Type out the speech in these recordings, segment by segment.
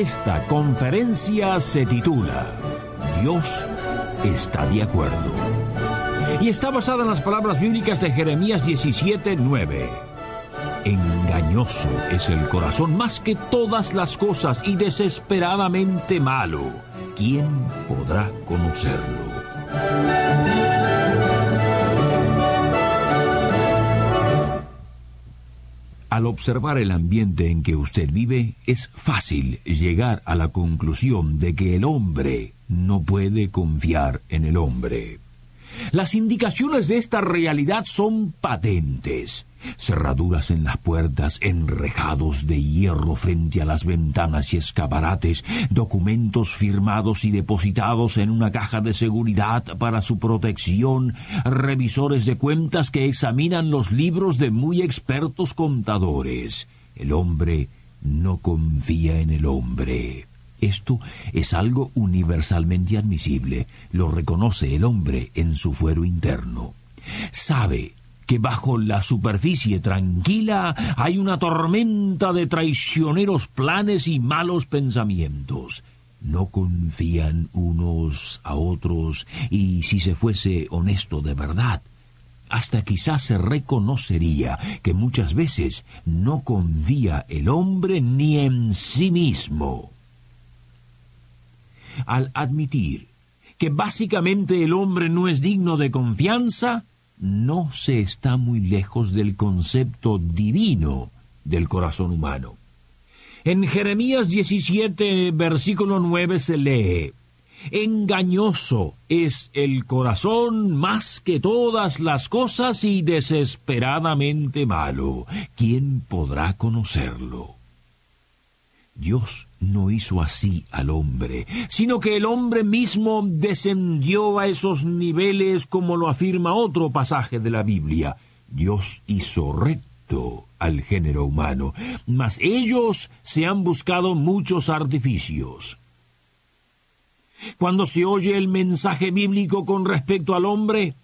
Esta conferencia se titula Dios está de acuerdo. Y está basada en las palabras bíblicas de Jeremías 17:9. Engañoso es el corazón más que todas las cosas y desesperadamente malo. ¿Quién podrá conocerlo? Al observar el ambiente en que usted vive, es fácil llegar a la conclusión de que el hombre no puede confiar en el hombre. Las indicaciones de esta realidad son patentes. Cerraduras en las puertas, enrejados de hierro frente a las ventanas y escaparates, documentos firmados y depositados en una caja de seguridad para su protección, revisores de cuentas que examinan los libros de muy expertos contadores. El hombre no confía en el hombre. Esto es algo universalmente admisible, lo reconoce el hombre en su fuero interno. Sabe que bajo la superficie tranquila hay una tormenta de traicioneros planes y malos pensamientos. No confían unos a otros y si se fuese honesto de verdad, hasta quizás se reconocería que muchas veces no confía el hombre ni en sí mismo al admitir que básicamente el hombre no es digno de confianza, no se está muy lejos del concepto divino del corazón humano. En Jeremías 17, versículo 9 se lee, Engañoso es el corazón más que todas las cosas y desesperadamente malo. ¿Quién podrá conocerlo? Dios no hizo así al hombre, sino que el hombre mismo descendió a esos niveles como lo afirma otro pasaje de la Biblia. Dios hizo recto al género humano, mas ellos se han buscado muchos artificios. Cuando se oye el mensaje bíblico con respecto al hombre,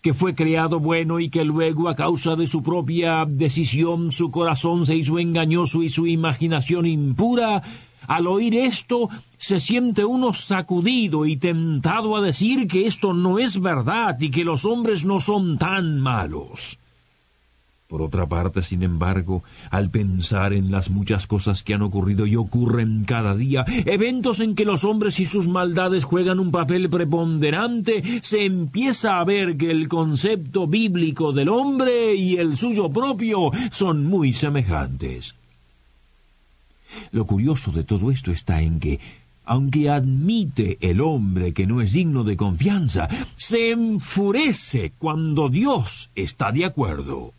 que fue creado bueno y que luego a causa de su propia decisión su corazón se hizo engañoso y su imaginación impura, al oír esto se siente uno sacudido y tentado a decir que esto no es verdad y que los hombres no son tan malos. Por otra parte, sin embargo, al pensar en las muchas cosas que han ocurrido y ocurren cada día, eventos en que los hombres y sus maldades juegan un papel preponderante, se empieza a ver que el concepto bíblico del hombre y el suyo propio son muy semejantes. Lo curioso de todo esto está en que, aunque admite el hombre que no es digno de confianza, se enfurece cuando Dios está de acuerdo.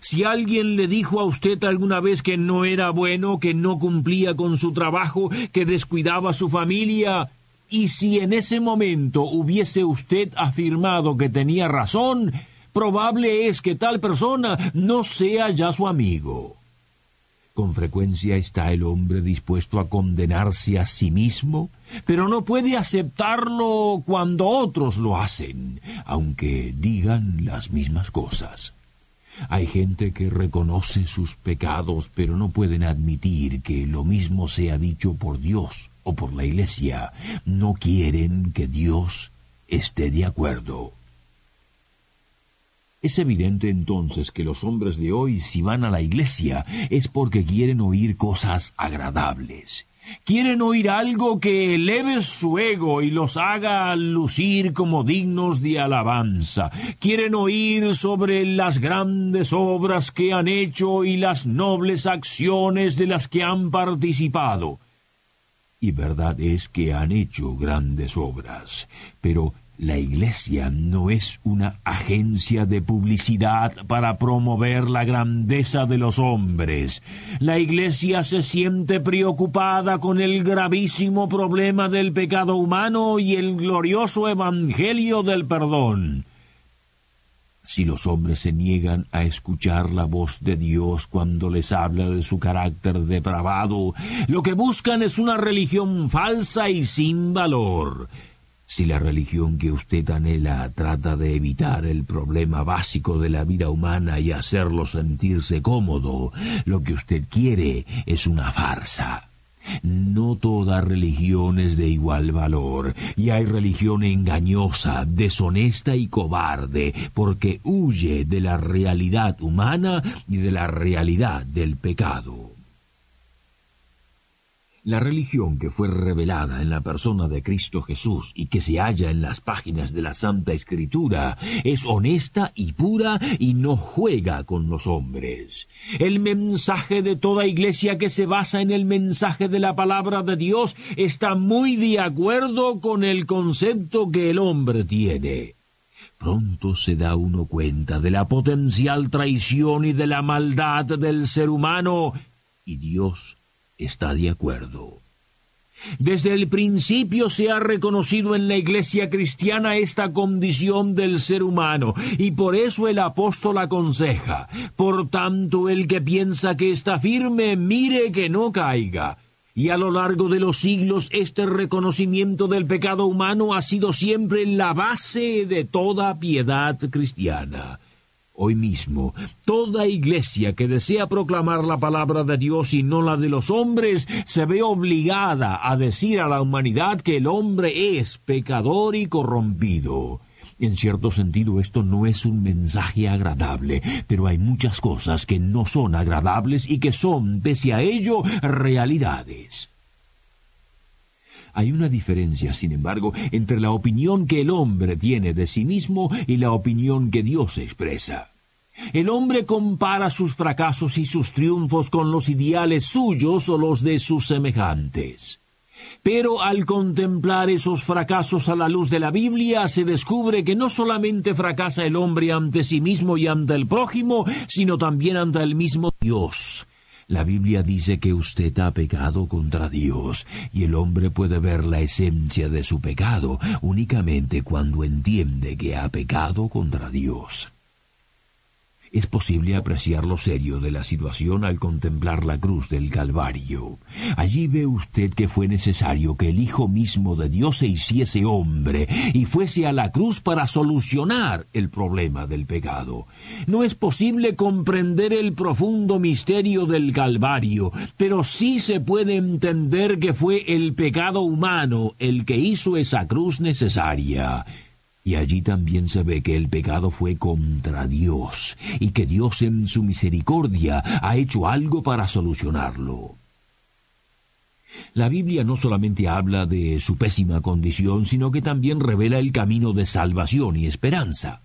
Si alguien le dijo a usted alguna vez que no era bueno, que no cumplía con su trabajo, que descuidaba a su familia, y si en ese momento hubiese usted afirmado que tenía razón, probable es que tal persona no sea ya su amigo. Con frecuencia está el hombre dispuesto a condenarse a sí mismo, pero no puede aceptarlo cuando otros lo hacen, aunque digan las mismas cosas. Hay gente que reconoce sus pecados, pero no pueden admitir que lo mismo sea dicho por Dios o por la Iglesia. No quieren que Dios esté de acuerdo. Es evidente entonces que los hombres de hoy si van a la iglesia es porque quieren oír cosas agradables. Quieren oír algo que eleve su ego y los haga lucir como dignos de alabanza. Quieren oír sobre las grandes obras que han hecho y las nobles acciones de las que han participado. Y verdad es que han hecho grandes obras, pero La iglesia no es una agencia de publicidad para promover la grandeza de los hombres. La iglesia se siente preocupada con el gravísimo problema del pecado humano y el glorioso evangelio del perdón. Si los hombres se niegan a escuchar la voz de Dios cuando les habla de su carácter depravado, lo que buscan es una religión falsa y sin valor. Si la religión que usted anhela trata de evitar el problema básico de la vida humana y hacerlo sentirse cómodo, lo que usted quiere es una farsa. No toda religión es de igual valor, y hay religión engañosa, deshonesta y cobarde, porque huye de la realidad humana y de la realidad del pecado. La religión que fue revelada en la persona de Cristo Jesús y que se halla en las páginas de la Santa Escritura es honesta y pura y no juega con los hombres. El mensaje de toda iglesia que se basa en el mensaje de la palabra de Dios está muy de acuerdo con el concepto que el hombre tiene. Pronto se da uno cuenta de la potencial traición y de la maldad del ser humano, y Dios está de acuerdo. Desde el principio se ha reconocido en la Iglesia cristiana esta condición del ser humano, y por eso el apóstol aconseja, por tanto el que piensa que está firme, mire que no caiga. Y a lo largo de los siglos este reconocimiento del pecado humano ha sido siempre la base de toda piedad cristiana. Hoy mismo, toda iglesia que desea proclamar la palabra de Dios y no la de los hombres, se ve obligada a decir a la humanidad que el hombre es pecador y corrompido. En cierto sentido esto no es un mensaje agradable, pero hay muchas cosas que no son agradables y que son, pese a ello, realidades. Hay una diferencia, sin embargo, entre la opinión que el hombre tiene de sí mismo y la opinión que Dios expresa. El hombre compara sus fracasos y sus triunfos con los ideales suyos o los de sus semejantes. Pero al contemplar esos fracasos a la luz de la Biblia, se descubre que no solamente fracasa el hombre ante sí mismo y ante el prójimo, sino también ante el mismo Dios. La Biblia dice que usted ha pecado contra Dios, y el hombre puede ver la esencia de su pecado únicamente cuando entiende que ha pecado contra Dios. Es posible apreciar lo serio de la situación al contemplar la cruz del Calvario. Allí ve usted que fue necesario que el Hijo mismo de Dios se hiciese hombre y fuese a la cruz para solucionar el problema del pecado. No es posible comprender el profundo misterio del Calvario, pero sí se puede entender que fue el pecado humano el que hizo esa cruz necesaria. Y allí también se ve que el pecado fue contra Dios y que Dios en su misericordia ha hecho algo para solucionarlo. La Biblia no solamente habla de su pésima condición, sino que también revela el camino de salvación y esperanza.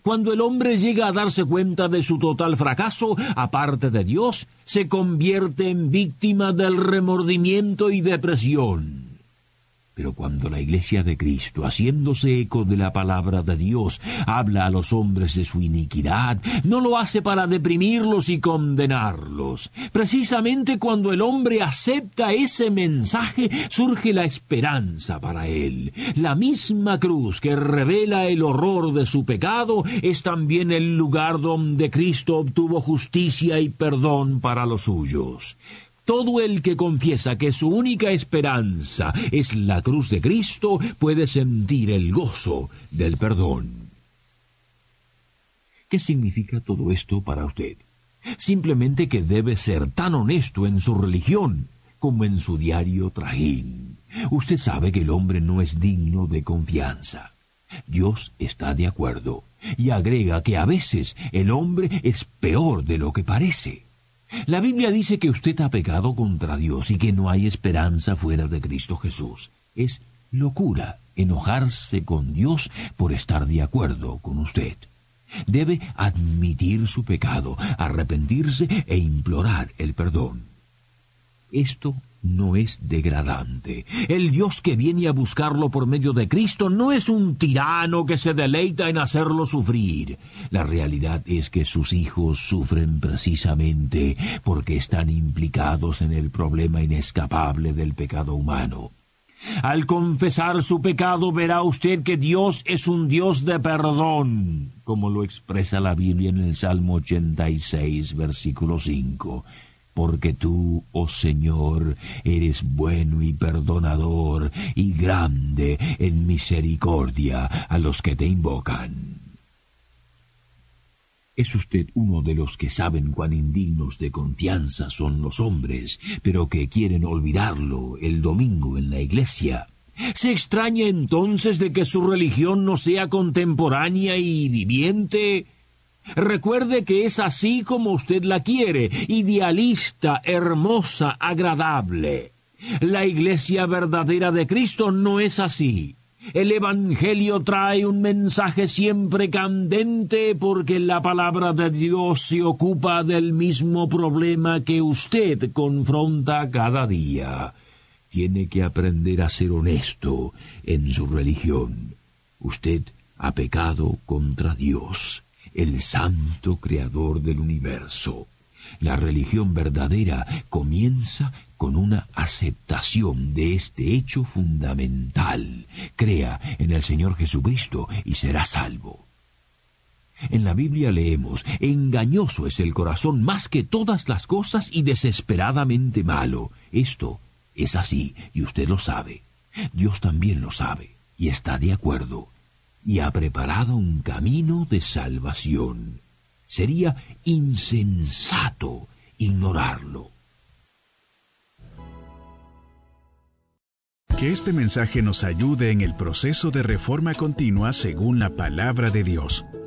Cuando el hombre llega a darse cuenta de su total fracaso, aparte de Dios, se convierte en víctima del remordimiento y depresión. Pero cuando la Iglesia de Cristo, haciéndose eco de la palabra de Dios, habla a los hombres de su iniquidad, no lo hace para deprimirlos y condenarlos. Precisamente cuando el hombre acepta ese mensaje, surge la esperanza para él. La misma cruz que revela el horror de su pecado es también el lugar donde Cristo obtuvo justicia y perdón para los suyos. Todo el que confiesa que su única esperanza es la cruz de Cristo puede sentir el gozo del perdón. ¿Qué significa todo esto para usted? Simplemente que debe ser tan honesto en su religión como en su diario trajín. Usted sabe que el hombre no es digno de confianza. Dios está de acuerdo y agrega que a veces el hombre es peor de lo que parece. La Biblia dice que usted ha pecado contra Dios y que no hay esperanza fuera de Cristo Jesús. Es locura enojarse con Dios por estar de acuerdo con usted. Debe admitir su pecado, arrepentirse e implorar el perdón. Esto no es degradante. El Dios que viene a buscarlo por medio de Cristo no es un tirano que se deleita en hacerlo sufrir. La realidad es que sus hijos sufren precisamente porque están implicados en el problema inescapable del pecado humano. Al confesar su pecado verá usted que Dios es un Dios de perdón, como lo expresa la Biblia en el Salmo 86, versículo 5 porque tú, oh Señor, eres bueno y perdonador y grande en misericordia a los que te invocan. Es usted uno de los que saben cuán indignos de confianza son los hombres, pero que quieren olvidarlo el domingo en la iglesia. ¿Se extraña entonces de que su religión no sea contemporánea y viviente? Recuerde que es así como usted la quiere, idealista, hermosa, agradable. La iglesia verdadera de Cristo no es así. El Evangelio trae un mensaje siempre candente porque la palabra de Dios se ocupa del mismo problema que usted confronta cada día. Tiene que aprender a ser honesto en su religión. Usted ha pecado contra Dios el santo creador del universo. La religión verdadera comienza con una aceptación de este hecho fundamental. Crea en el Señor Jesucristo y será salvo. En la Biblia leemos, engañoso es el corazón más que todas las cosas y desesperadamente malo. Esto es así y usted lo sabe. Dios también lo sabe y está de acuerdo y ha preparado un camino de salvación. Sería insensato ignorarlo. Que este mensaje nos ayude en el proceso de reforma continua según la palabra de Dios.